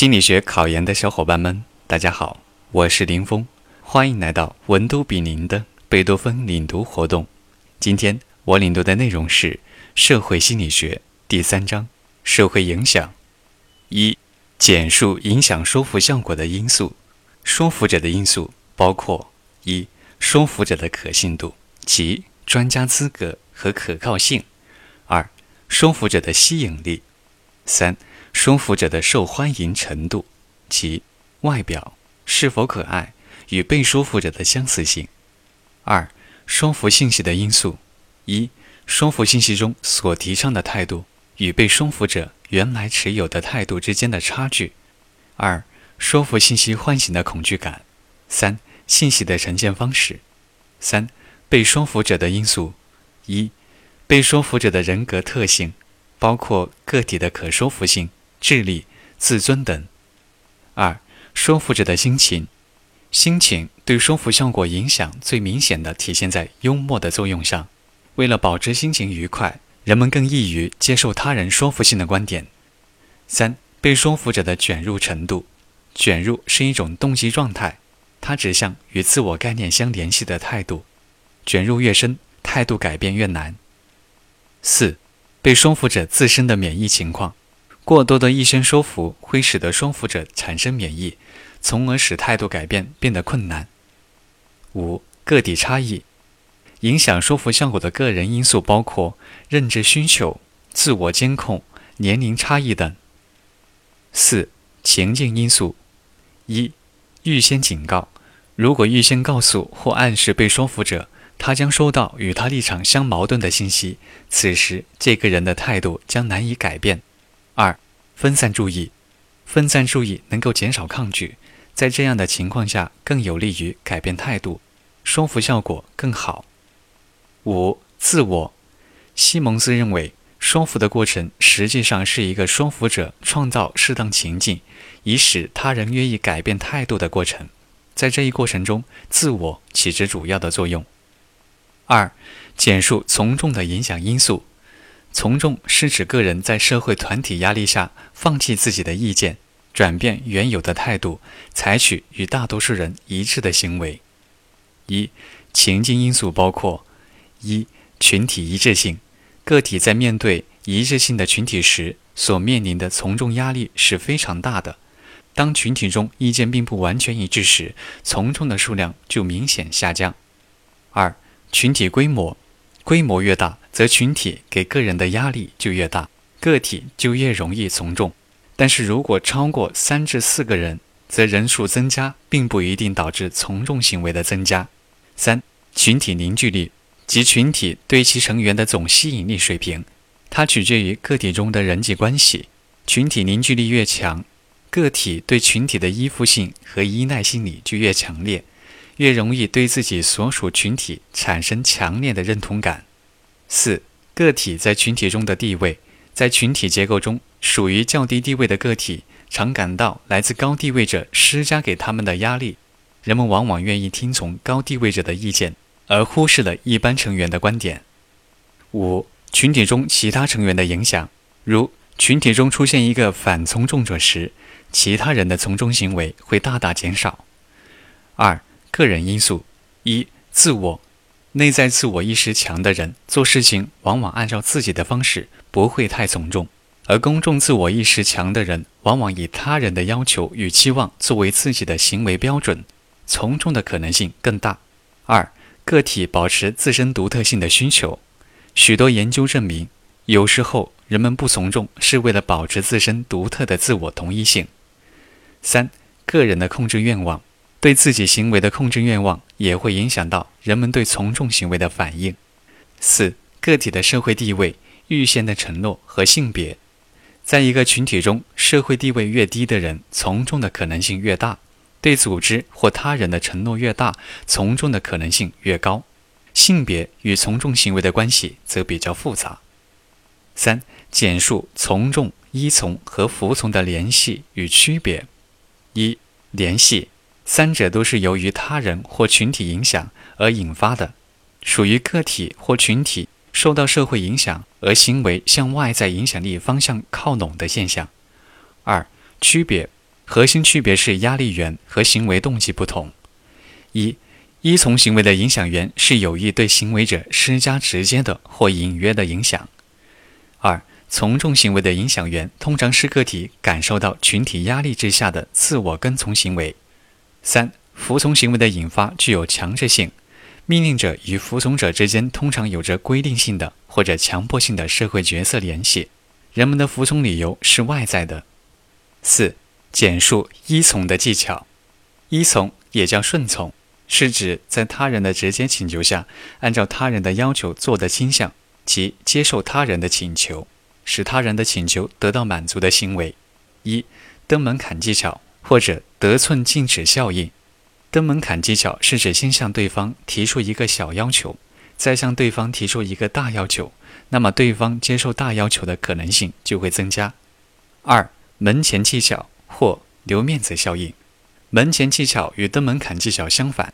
心理学考研的小伙伴们，大家好，我是林峰，欢迎来到文都比邻的贝多芬领读活动。今天我领读的内容是社会心理学第三章：社会影响。一、简述影响说服效果的因素。说服者的因素包括：一、说服者的可信度，即专家资格和可靠性；二、说服者的吸引力；三、说服者的受欢迎程度，即外表是否可爱与被说服者的相似性。二、说服信息的因素：一、说服信息中所提倡的态度与被说服者原来持有的态度之间的差距；二、说服信息唤醒的恐惧感；三、信息的呈现方式；三、被说服者的因素：一、被说服者的人格特性，包括个体的可说服性。智力、自尊等。二、说服者的心情，心情对说服效果影响最明显的体现在幽默的作用上。为了保持心情愉快，人们更易于接受他人说服性的观点。三、被说服者的卷入程度，卷入是一种动机状态，它指向与自我概念相联系的态度。卷入越深，态度改变越难。四、被说服者自身的免疫情况。过多的意先说服会使得说服者产生免疫，从而使态度改变变得困难。五、个体差异影响说服效果的个人因素包括认知需求、自我监控、年龄差异等。四、情境因素一、预先警告，如果预先告诉或暗示被说服者，他将收到与他立场相矛盾的信息，此时这个人的态度将难以改变。二、分散注意，分散注意能够减少抗拒，在这样的情况下更有利于改变态度，说服效果更好。五、自我，西蒙斯认为，说服的过程实际上是一个说服者创造适当情境，以使他人愿意改变态度的过程，在这一过程中，自我起着主要的作用。二、简述从众的影响因素。从众是指个人在社会团体压力下放弃自己的意见，转变原有的态度，采取与大多数人一致的行为。一、情境因素包括：一、群体一致性，个体在面对一致性的群体时，所面临的从众压力是非常大的。当群体中意见并不完全一致时，从众的数量就明显下降。二、群体规模。规模越大，则群体给个人的压力就越大，个体就越容易从众。但是如果超过三至四个人，则人数增加并不一定导致从众行为的增加。三、群体凝聚力及群体对其成员的总吸引力水平，它取决于个体中的人际关系。群体凝聚力越强，个体对群体的依附性和依赖心理就越强烈。越容易对自己所属群体产生强烈的认同感。四、个体在群体中的地位，在群体结构中，属于较低地位的个体常感到来自高地位者施加给他们的压力。人们往往愿意听从高地位者的意见，而忽视了一般成员的观点。五、群体中其他成员的影响，如群体中出现一个反从众者时，其他人的从众行为会大大减少。二、个人因素：一、自我，内在自我意识强的人做事情往往按照自己的方式，不会太从众；而公众自我意识强的人往往以他人的要求与期望作为自己的行为标准，从众的可能性更大。二、个体保持自身独特性的需求，许多研究证明，有时候人们不从众是为了保持自身独特的自我同一性。三、个人的控制愿望。对自己行为的控制愿望也会影响到人们对从众行为的反应。四、个体的社会地位、预先的承诺和性别，在一个群体中，社会地位越低的人，从众的可能性越大；对组织或他人的承诺越大，从众的可能性越高。性别与从众行为的关系则比较复杂。三、简述从众、依从和服从的联系与区别。一、联系。三者都是由于他人或群体影响而引发的，属于个体或群体受到社会影响而行为向外在影响力方向靠拢的现象。二、区别核心区别是压力源和行为动机不同。一、依从行为的影响源是有意对行为者施加直接的或隐约的影响。二、从众行为的影响源通常是个体感受到群体压力之下的自我跟从行为。三、服从行为的引发具有强制性，命令者与服从者之间通常有着规定性的或者强迫性的社会角色联系，人们的服从理由是外在的。四、简述依从的技巧，依从也叫顺从。是指在他人的直接请求下，按照他人的要求做的倾向，即接受他人的请求，使他人的请求得到满足的行为。一登门槛技巧或者得寸进尺效应。登门槛技巧是指先向对方提出一个小要求，再向对方提出一个大要求，那么对方接受大要求的可能性就会增加。二门前技巧或留面子效应。门前技巧与登门槛技巧相反。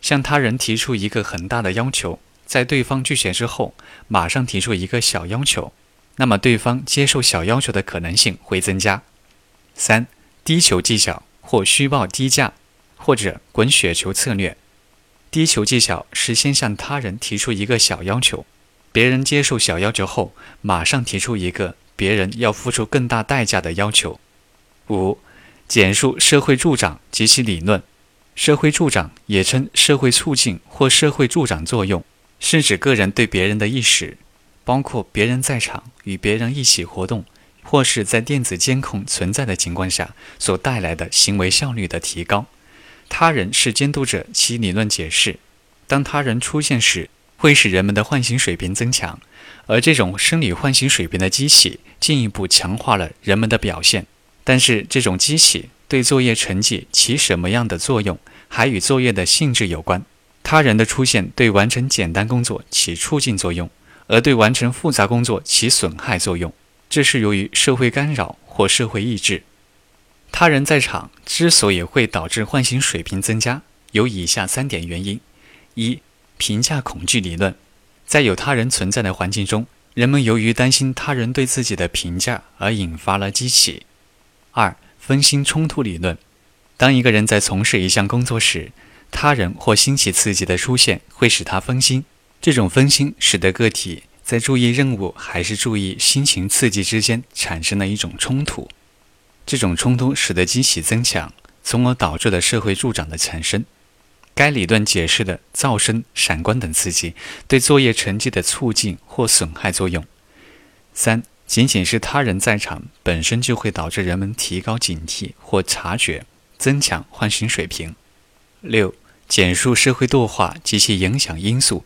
向他人提出一个很大的要求，在对方拒绝之后，马上提出一个小要求，那么对方接受小要求的可能性会增加。三、低球技巧或虚报低价，或者滚雪球策略。低球技巧是先向他人提出一个小要求，别人接受小要求后，马上提出一个别人要付出更大代价的要求。五、简述社会助长及其理论。社会助长也称社会促进或社会助长作用，是指个人对别人的意识，包括别人在场与别人一起活动，或是在电子监控存在的情况下所带来的行为效率的提高。他人是监督者，其理论解释：当他人出现时，会使人们的唤醒水平增强，而这种生理唤醒水平的激起进一步强化了人们的表现。但是这种激起。对作业成绩起什么样的作用，还与作业的性质有关。他人的出现对完成简单工作起促进作用，而对完成复杂工作起损害作用。这是由于社会干扰或社会意志。他人在场之所以会导致唤醒水平增加，有以下三点原因：一、评价恐惧理论，在有他人存在的环境中，人们由于担心他人对自己的评价而引发了激起；二、分心冲突理论：当一个人在从事一项工作时，他人或新奇刺激的出现会使他分心。这种分心使得个体在注意任务还是注意新情刺激之间产生了一种冲突。这种冲突使得激起增强，从而导致了社会助长的产生。该理论解释的噪声、闪光等刺激对作业成绩的促进或损害作用。三。仅仅是他人在场，本身就会导致人们提高警惕或察觉，增强唤醒水平。六、简述社会惰化及其影响因素。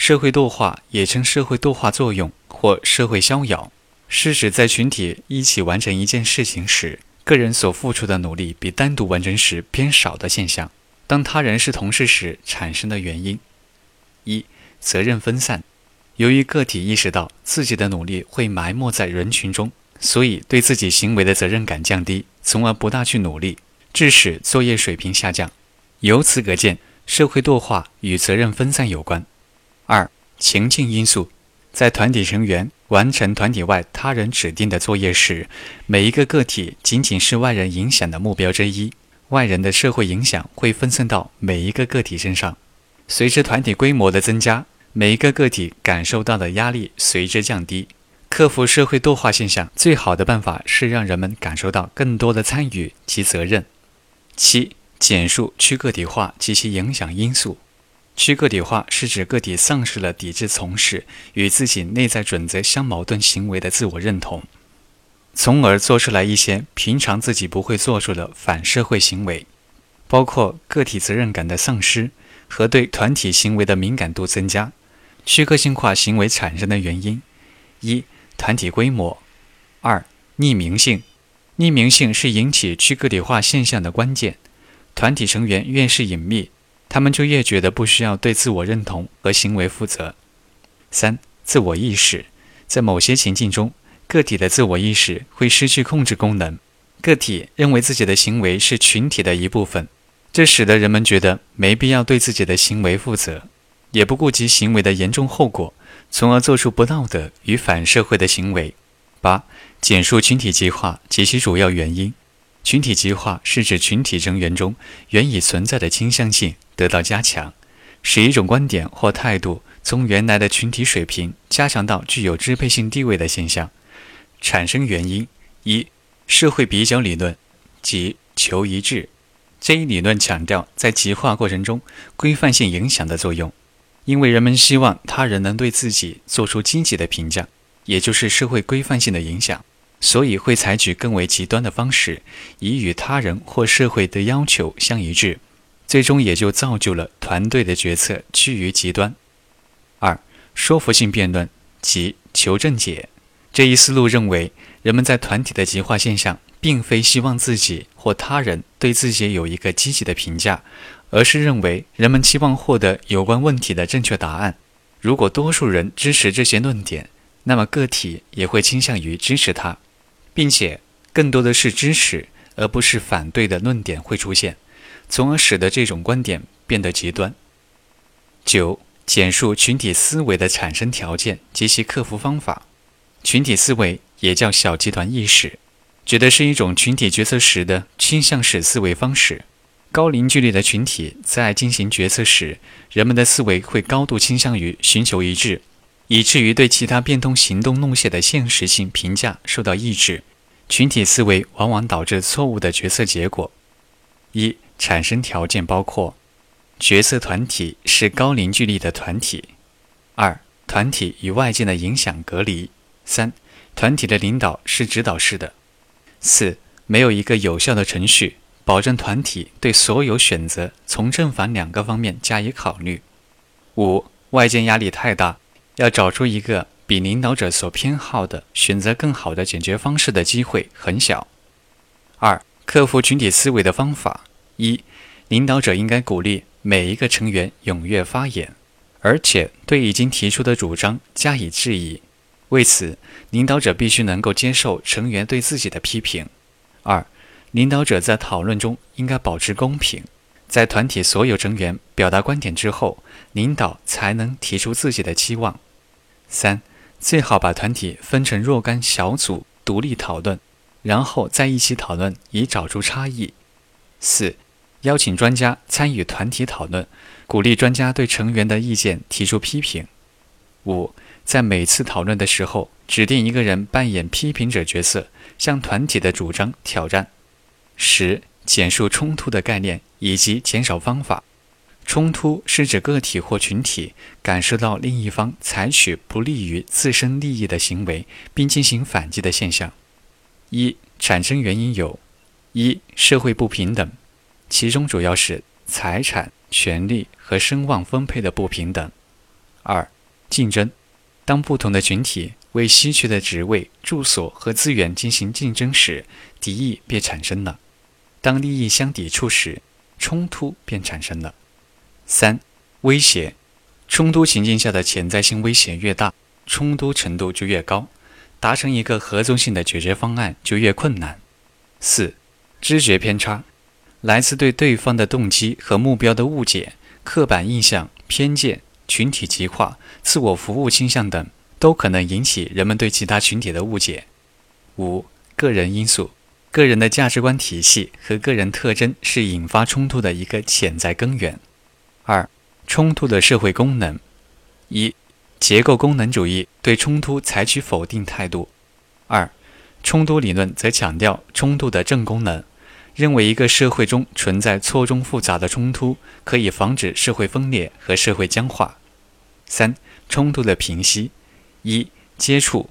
社会惰化也称社会惰化作用或社会逍遥，是指在群体一起完成一件事情时，个人所付出的努力比单独完成时偏少的现象。当他人是同事时产生的原因。一、责任分散。由于个体意识到自己的努力会埋没在人群中，所以对自己行为的责任感降低，从而不大去努力，致使作业水平下降。由此可见，社会惰化与责任分散有关。二、情境因素，在团体成员完成团体外他人指定的作业时，每一个个体仅仅是外人影响的目标之一，外人的社会影响会分散到每一个个体身上。随着团体规模的增加。每一个个体感受到的压力随之降低。克服社会惰化现象最好的办法是让人们感受到更多的参与及责任。七、简述去个体化及其影响因素。去个体化是指个体丧失了抵制从事与自己内在准则相矛盾行为的自我认同，从而做出来一些平常自己不会做出的反社会行为，包括个体责任感的丧失和对团体行为的敏感度增加。去个性化行为产生的原因：一、团体规模；二、匿名性。匿名性是引起去个体化现象的关键。团体成员越是隐秘，他们就越觉得不需要对自我认同和行为负责。三、自我意识。在某些情境中，个体的自我意识会失去控制功能，个体认为自己的行为是群体的一部分，这使得人们觉得没必要对自己的行为负责。也不顾及行为的严重后果，从而做出不道德与反社会的行为。八、简述群体计划及其主要原因。群体极化是指群体成员中原已存在的倾向性得到加强，使一种观点或态度从原来的群体水平加强到具有支配性地位的现象。产生原因一，社会比较理论，即求一致。这一理论强调在极化过程中规范性影响的作用，因为人们希望他人能对自己做出积极的评价，也就是社会规范性的影响。所以会采取更为极端的方式，以与他人或社会的要求相一致，最终也就造就了团队的决策趋于极端。二、说服性辩论即求正解这一思路认为，人们在团体的极化现象，并非希望自己或他人对自己有一个积极的评价，而是认为人们期望获得有关问题的正确答案。如果多数人支持这些论点，那么个体也会倾向于支持它。并且更多的是支持而不是反对的论点会出现，从而使得这种观点变得极端。九、简述群体思维的产生条件及其克服方法。群体思维也叫小集团意识，指的是一种群体决策时的倾向式思维方式。高凝聚力的群体在进行决策时，人们的思维会高度倾向于寻求一致。以至于对其他变通行动路线的现实性评价受到抑制，群体思维往往导致错误的决策结果。一、产生条件包括：决策团体是高凝聚力的团体；二、团体与外界的影响隔离；三、团体的领导是指导式的；四、没有一个有效的程序保证团体对所有选择从正反两个方面加以考虑；五、外界压力太大。要找出一个比领导者所偏好的选择更好的解决方式的机会很小。二、克服群体思维的方法：一、领导者应该鼓励每一个成员踊跃发言，而且对已经提出的主张加以质疑。为此，领导者必须能够接受成员对自己的批评。二、领导者在讨论中应该保持公平。在团体所有成员表达观点之后，领导才能提出自己的期望。三，最好把团体分成若干小组独立讨论，然后在一起讨论以找出差异。四，邀请专家参与团体讨论，鼓励专家对成员的意见提出批评。五，在每次讨论的时候，指定一个人扮演批评者角色，向团体的主张挑战。十，简述冲突的概念以及减少方法。冲突是指个体或群体感受到另一方采取不利于自身利益的行为，并进行反击的现象。一、产生原因有：一、社会不平等，其中主要是财产、权利和声望分配的不平等；二、竞争，当不同的群体为稀缺的职位、住所和资源进行竞争时，敌意便产生了；当利益相抵触时，冲突便产生了。三、威胁，冲突情境下的潜在性威胁越大，冲突程度就越高，达成一个合作性的解决方案就越困难。四、知觉偏差，来自对对方的动机和目标的误解、刻板印象、偏见、群体极化、自我服务倾向等，都可能引起人们对其他群体的误解。五、个人因素，个人的价值观体系和个人特征是引发冲突的一个潜在根源。二、冲突的社会功能：一、结构功能主义对冲突采取否定态度；二、冲突理论则强调冲突的正功能，认为一个社会中存在错综复杂的冲突，可以防止社会分裂和社会僵化。三、冲突的平息：一、接触，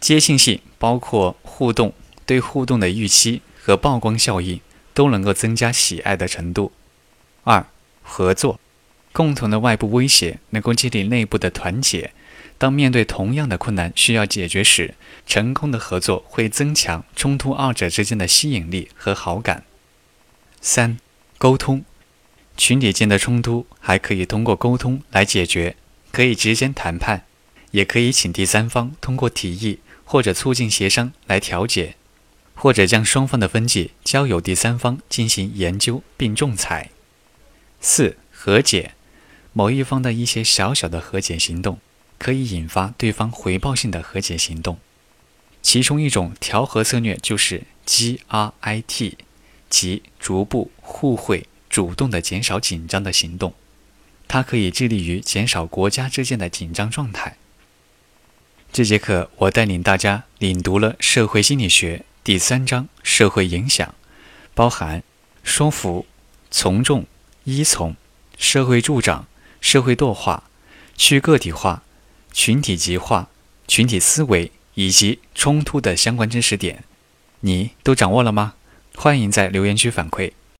接近性包括互动、对互动的预期和曝光效应，都能够增加喜爱的程度。二、合作，共同的外部威胁能够激励内部的团结。当面对同样的困难需要解决时，成功的合作会增强冲突二者之间的吸引力和好感。三、沟通，群体间的冲突还可以通过沟通来解决，可以直接谈判，也可以请第三方通过提议或者促进协商来调解，或者将双方的分歧交由第三方进行研究并仲裁。四和解，某一方的一些小小的和解行动，可以引发对方回报性的和解行动。其中一种调和策略就是 GRIT，即逐步互惠、主动的减少紧张的行动。它可以致力于减少国家之间的紧张状态。这节课我带领大家领读了社会心理学第三章“社会影响”，包含说服、从众、依从、社会助长、社会惰化、去个体化、群体极化、群体思维以及冲突的相关知识点。你都掌握了吗？欢迎在留言区反馈。